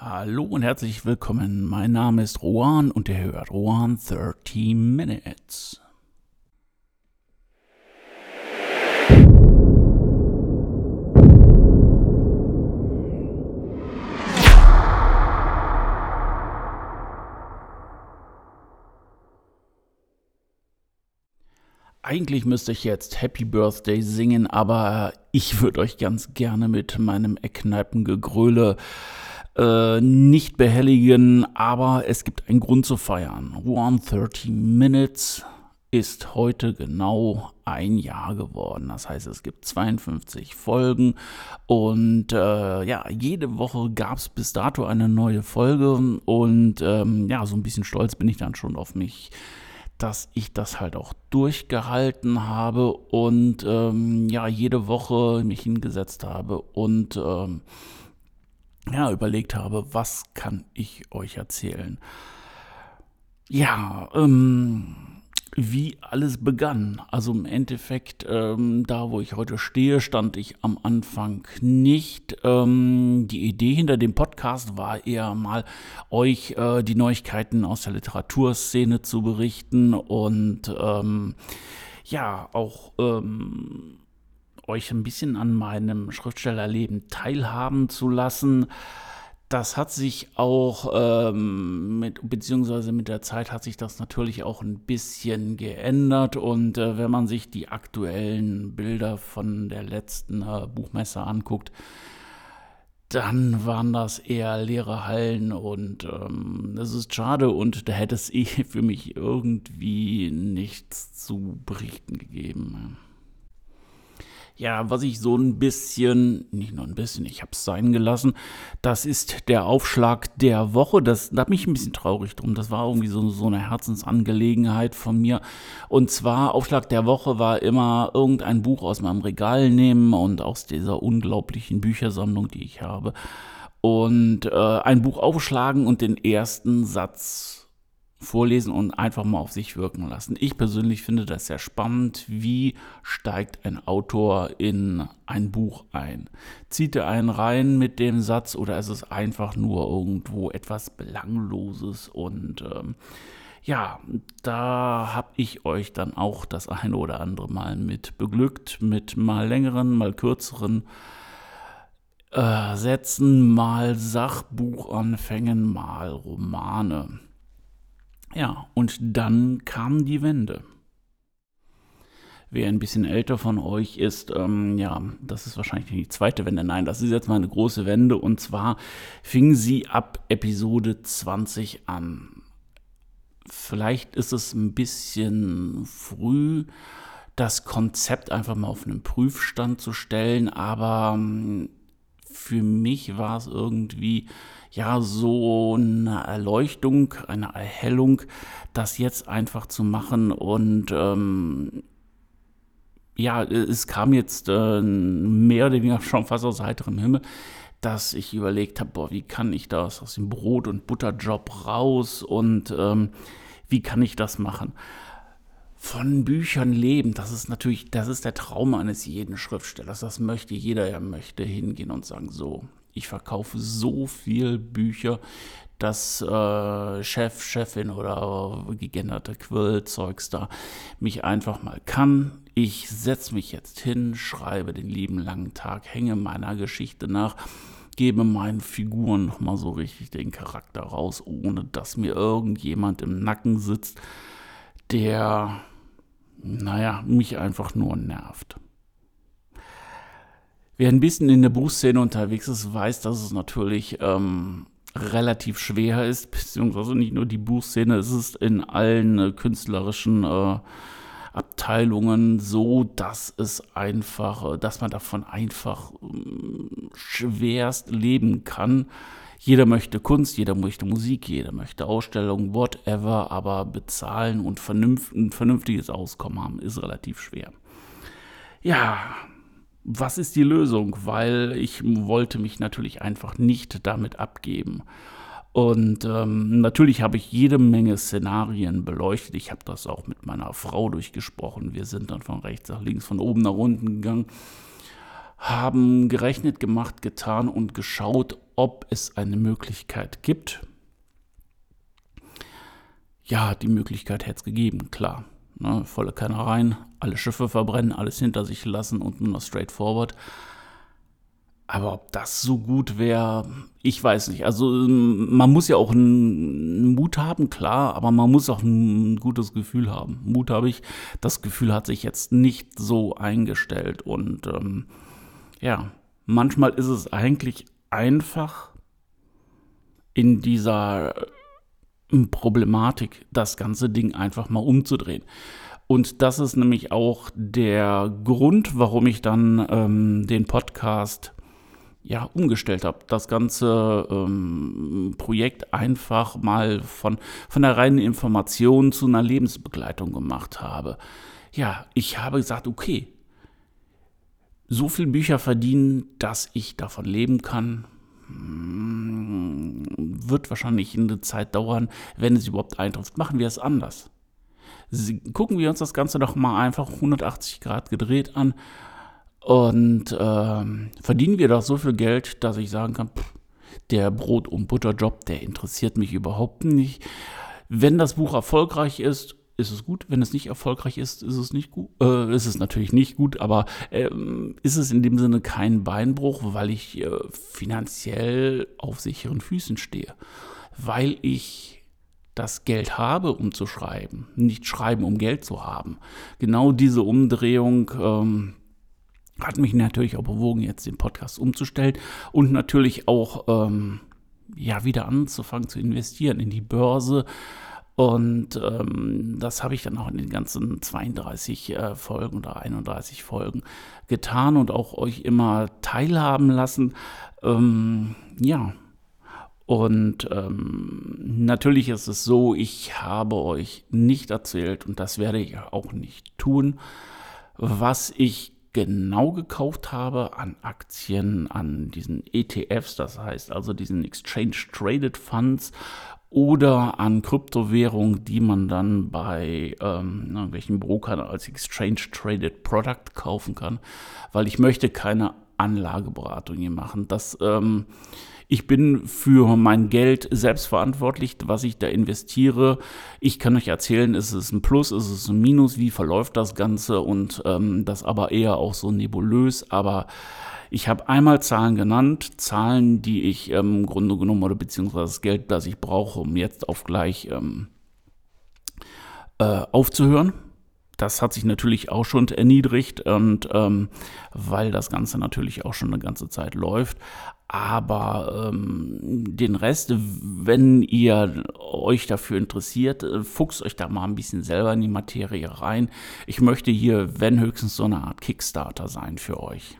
Hallo und herzlich willkommen. Mein Name ist Rohan und ihr hört Rohan 30 Minutes. Eigentlich müsste ich jetzt Happy Birthday singen, aber ich würde euch ganz gerne mit meinem Eckkneipengegröle äh, nicht behelligen, aber es gibt einen Grund zu feiern. 130 Minutes ist heute genau ein Jahr geworden. Das heißt, es gibt 52 Folgen und äh, ja, jede Woche gab es bis dato eine neue Folge und ähm, ja, so ein bisschen stolz bin ich dann schon auf mich dass ich das halt auch durchgehalten habe und ähm, ja, jede Woche mich hingesetzt habe und ähm, ja, überlegt habe, was kann ich euch erzählen. Ja, ähm, wie alles begann. Also im Endeffekt, ähm, da wo ich heute stehe, stand ich am Anfang nicht. Ähm, die Idee hinter dem Podcast war eher mal, euch äh, die Neuigkeiten aus der Literaturszene zu berichten und ähm, ja, auch ähm, euch ein bisschen an meinem Schriftstellerleben teilhaben zu lassen. Das hat sich auch ähm, mit, beziehungsweise mit der Zeit hat sich das natürlich auch ein bisschen geändert. Und äh, wenn man sich die aktuellen Bilder von der letzten äh, Buchmesse anguckt, dann waren das eher leere Hallen und ähm, das ist schade und da hätte es eh für mich irgendwie nichts zu berichten gegeben. Ja, was ich so ein bisschen, nicht nur ein bisschen, ich habe es sein gelassen, das ist der Aufschlag der Woche. Das, da bin ich ein bisschen traurig drum. Das war irgendwie so, so eine Herzensangelegenheit von mir. Und zwar, Aufschlag der Woche war immer irgendein Buch aus meinem Regal nehmen und aus dieser unglaublichen Büchersammlung, die ich habe. Und äh, ein Buch aufschlagen und den ersten Satz vorlesen und einfach mal auf sich wirken lassen. Ich persönlich finde das sehr spannend. Wie steigt ein Autor in ein Buch ein? Zieht er einen rein mit dem Satz oder ist es einfach nur irgendwo etwas Belangloses? Und ähm, ja, da habe ich euch dann auch das eine oder andere Mal mit beglückt, mit mal längeren, mal kürzeren äh, Sätzen, mal Sachbuchanfängen, mal Romane. Ja, und dann kam die Wende. Wer ein bisschen älter von euch ist, ähm, ja, das ist wahrscheinlich die zweite Wende. Nein, das ist jetzt mal eine große Wende. Und zwar fing sie ab Episode 20 an. Vielleicht ist es ein bisschen früh, das Konzept einfach mal auf einen Prüfstand zu stellen, aber ähm, für mich war es irgendwie ja so eine Erleuchtung, eine Erhellung, das jetzt einfach zu machen und ähm, ja, es kam jetzt äh, mehr oder weniger schon fast aus heiterem Himmel, dass ich überlegt habe, boah, wie kann ich das aus dem Brot- und Butterjob raus und ähm, wie kann ich das machen? Von Büchern leben, das ist natürlich, das ist der Traum eines jeden Schriftstellers. Das möchte jeder, er möchte hingehen und sagen, so, ich verkaufe so viel Bücher, dass äh, Chef, Chefin oder gegenderte Quillzeugs da mich einfach mal kann. Ich setze mich jetzt hin, schreibe den lieben langen Tag, hänge meiner Geschichte nach, gebe meinen Figuren nochmal so richtig den Charakter raus, ohne dass mir irgendjemand im Nacken sitzt, der, naja, mich einfach nur nervt. Wer ein bisschen in der Buchszene unterwegs ist, weiß, dass es natürlich ähm, relativ schwer ist, beziehungsweise nicht nur die Buchszene, es ist in allen äh, künstlerischen äh, Abteilungen so, dass es einfach, äh, dass man davon einfach äh, schwerst leben kann. Jeder möchte Kunst, jeder möchte Musik, jeder möchte Ausstellungen, whatever, aber bezahlen und vernünft, ein vernünftiges Auskommen haben ist relativ schwer. Ja, was ist die Lösung? Weil ich wollte mich natürlich einfach nicht damit abgeben. Und ähm, natürlich habe ich jede Menge Szenarien beleuchtet. Ich habe das auch mit meiner Frau durchgesprochen. Wir sind dann von rechts nach links, von oben nach unten gegangen, haben gerechnet, gemacht, getan und geschaut, ob es eine Möglichkeit gibt. Ja, die Möglichkeit hätte es gegeben, klar. Ne, volle Kanne rein, alle Schiffe verbrennen, alles hinter sich lassen und nur noch straightforward. Aber ob das so gut wäre, ich weiß nicht. Also man muss ja auch einen Mut haben, klar, aber man muss auch ein gutes Gefühl haben. Mut habe ich. Das Gefühl hat sich jetzt nicht so eingestellt. Und ähm, ja, manchmal ist es eigentlich einfach in dieser Problematik, das ganze Ding einfach mal umzudrehen. Und das ist nämlich auch der Grund, warum ich dann ähm, den Podcast ja, umgestellt habe. Das ganze ähm, Projekt einfach mal von, von der reinen Information zu einer Lebensbegleitung gemacht habe. Ja, ich habe gesagt, okay, so viel Bücher verdienen, dass ich davon leben kann, hm, wird wahrscheinlich eine Zeit dauern, wenn es überhaupt eintrifft. Machen wir es anders. Gucken wir uns das Ganze doch mal einfach 180 Grad gedreht an und ähm, verdienen wir doch so viel Geld, dass ich sagen kann, pff, der Brot- und Butterjob, der interessiert mich überhaupt nicht. Wenn das Buch erfolgreich ist, ist es gut. Wenn es nicht erfolgreich ist, ist es nicht gut. Äh, ist es natürlich nicht gut, aber äh, ist es in dem Sinne kein Beinbruch, weil ich äh, finanziell auf sicheren Füßen stehe. Weil ich das Geld habe, um zu schreiben. Nicht schreiben, um Geld zu haben. Genau diese Umdrehung ähm, hat mich natürlich auch bewogen, jetzt den Podcast umzustellen und natürlich auch ähm, ja wieder anzufangen zu investieren in die Börse. Und ähm, das habe ich dann auch in den ganzen 32 äh, Folgen oder 31 Folgen getan und auch euch immer teilhaben lassen. Ähm, ja. Und ähm, natürlich ist es so, ich habe euch nicht erzählt und das werde ich auch nicht tun, was ich genau gekauft habe an Aktien, an diesen ETFs, das heißt also diesen Exchange Traded Funds oder an Kryptowährungen, die man dann bei ähm, irgendwelchen Brokern als Exchange Traded Product kaufen kann, weil ich möchte keine Anlageberatung hier machen. Das ähm, ich bin für mein Geld selbst verantwortlich, was ich da investiere. Ich kann euch erzählen, ist es ein Plus, ist es ein Minus, wie verläuft das Ganze und ähm, das aber eher auch so nebulös, aber ich habe einmal Zahlen genannt, Zahlen, die ich ähm, im Grunde genommen oder beziehungsweise das Geld, das ich brauche, um jetzt auf gleich ähm, äh, aufzuhören. Das hat sich natürlich auch schon erniedrigt und ähm, weil das Ganze natürlich auch schon eine ganze Zeit läuft. Aber ähm, den Rest, wenn ihr euch dafür interessiert, äh, fuchst euch da mal ein bisschen selber in die Materie rein. Ich möchte hier, wenn höchstens so eine Art Kickstarter sein für euch.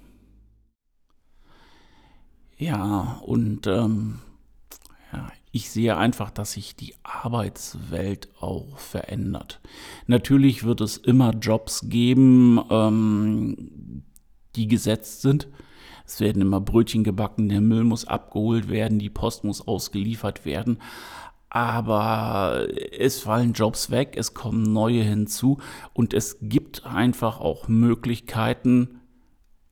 Ja, und ähm, ich sehe einfach, dass sich die Arbeitswelt auch verändert. Natürlich wird es immer Jobs geben, ähm, die gesetzt sind es werden immer Brötchen gebacken, der Müll muss abgeholt werden, die Post muss ausgeliefert werden. Aber es fallen Jobs weg, es kommen neue hinzu und es gibt einfach auch Möglichkeiten,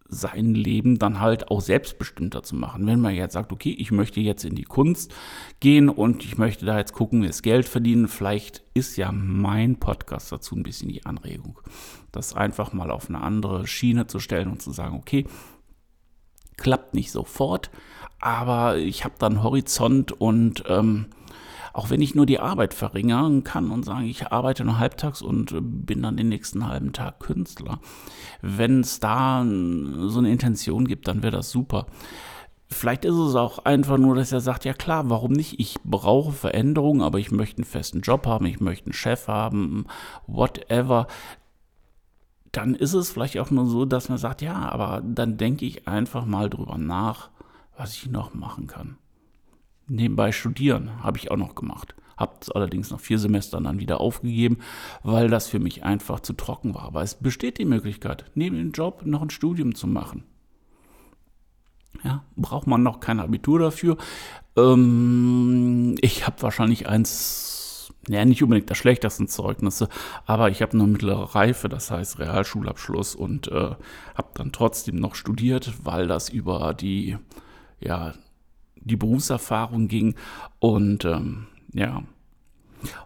sein Leben dann halt auch selbstbestimmter zu machen. Wenn man jetzt sagt, okay, ich möchte jetzt in die Kunst gehen und ich möchte da jetzt gucken, das Geld verdienen, vielleicht ist ja mein Podcast dazu ein bisschen die Anregung, das einfach mal auf eine andere Schiene zu stellen und zu sagen, okay, klappt nicht sofort, aber ich habe dann Horizont und ähm, auch wenn ich nur die Arbeit verringern kann und sagen, ich arbeite nur halbtags und bin dann den nächsten halben Tag Künstler. Wenn es da so eine Intention gibt, dann wäre das super. Vielleicht ist es auch einfach nur, dass er sagt, ja klar, warum nicht? Ich brauche Veränderungen, aber ich möchte einen festen Job haben, ich möchte einen Chef haben, whatever dann ist es vielleicht auch nur so, dass man sagt, ja, aber dann denke ich einfach mal drüber nach, was ich noch machen kann. Nebenbei studieren habe ich auch noch gemacht. Habe es allerdings nach vier Semestern dann wieder aufgegeben, weil das für mich einfach zu trocken war. Aber es besteht die Möglichkeit, neben dem Job noch ein Studium zu machen. Ja, braucht man noch kein Abitur dafür. Ähm, ich habe wahrscheinlich eins ja, nicht unbedingt das schlechtesten Zeugnisse, aber ich habe eine mittlere Reife, das heißt Realschulabschluss und äh, habe dann trotzdem noch studiert, weil das über die, ja, die Berufserfahrung ging und ähm, ja,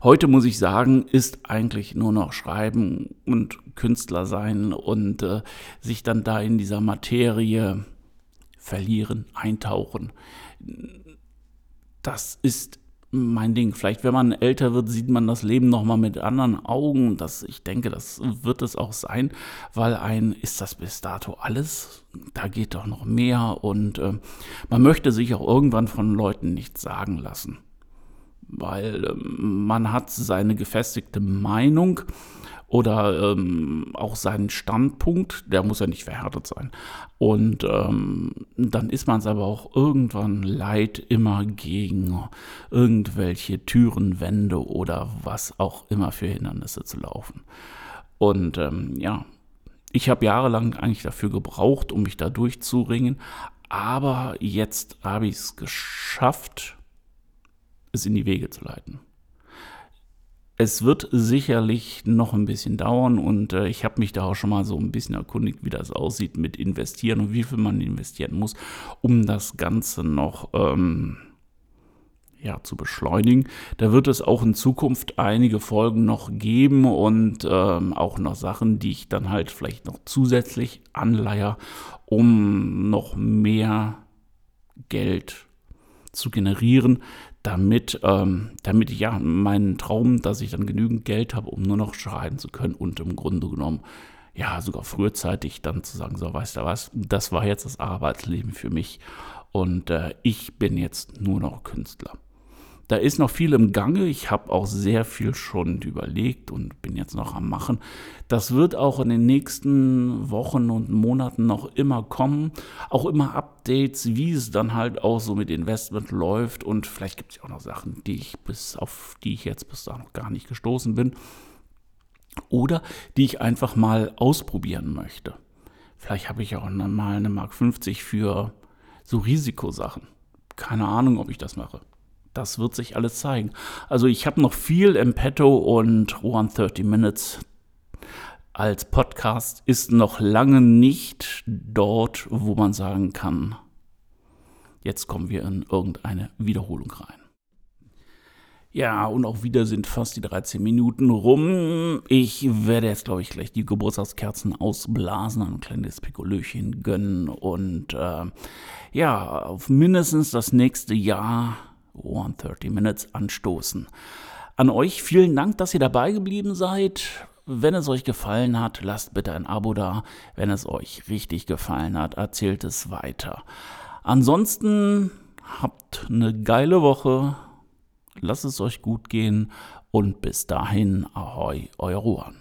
Heute muss ich sagen, ist eigentlich nur noch Schreiben und Künstler sein und äh, sich dann da in dieser Materie verlieren, eintauchen. Das ist mein Ding. Vielleicht, wenn man älter wird, sieht man das Leben nochmal mit anderen Augen. Das, ich denke, das wird es auch sein, weil ein, ist das bis dato alles? Da geht doch noch mehr und äh, man möchte sich auch irgendwann von Leuten nichts sagen lassen weil ähm, man hat seine gefestigte Meinung oder ähm, auch seinen Standpunkt, der muss ja nicht verhärtet sein. Und ähm, dann ist man es aber auch irgendwann leid, immer gegen irgendwelche Türen, Wände oder was auch immer für Hindernisse zu laufen. Und ähm, ja, ich habe jahrelang eigentlich dafür gebraucht, um mich da durchzuringen. Aber jetzt habe ich es geschafft, es in die Wege zu leiten. Es wird sicherlich noch ein bisschen dauern und äh, ich habe mich da auch schon mal so ein bisschen erkundigt, wie das aussieht mit investieren und wie viel man investieren muss, um das Ganze noch ähm, ja, zu beschleunigen. Da wird es auch in Zukunft einige Folgen noch geben und ähm, auch noch Sachen, die ich dann halt vielleicht noch zusätzlich anleihe, um noch mehr Geld zu generieren, damit, ähm, damit ich ja meinen Traum, dass ich dann genügend Geld habe, um nur noch schreiben zu können und im Grunde genommen ja sogar frühzeitig dann zu sagen, so weißt du was, das war jetzt das Arbeitsleben für mich und äh, ich bin jetzt nur noch Künstler. Da ist noch viel im Gange. Ich habe auch sehr viel schon überlegt und bin jetzt noch am Machen. Das wird auch in den nächsten Wochen und Monaten noch immer kommen. Auch immer Updates, wie es dann halt auch so mit Investment läuft. Und vielleicht gibt es auch noch Sachen, die ich bis auf die ich jetzt bis da noch gar nicht gestoßen bin. Oder die ich einfach mal ausprobieren möchte. Vielleicht habe ich auch mal eine Mark 50 für so Risikosachen. Keine Ahnung, ob ich das mache das wird sich alles zeigen. Also ich habe noch viel im Petto und 130 Minutes als Podcast ist noch lange nicht dort, wo man sagen kann, jetzt kommen wir in irgendeine Wiederholung rein. Ja, und auch wieder sind fast die 13 Minuten rum. Ich werde jetzt, glaube ich, gleich die Geburtstagskerzen ausblasen, ein kleines Pikolöchen gönnen und äh, ja, auf mindestens das nächste Jahr 130 Minutes anstoßen. An euch vielen Dank, dass ihr dabei geblieben seid. Wenn es euch gefallen hat, lasst bitte ein Abo da. Wenn es euch richtig gefallen hat, erzählt es weiter. Ansonsten habt eine geile Woche. Lasst es euch gut gehen und bis dahin, ahoi, euer Ruan.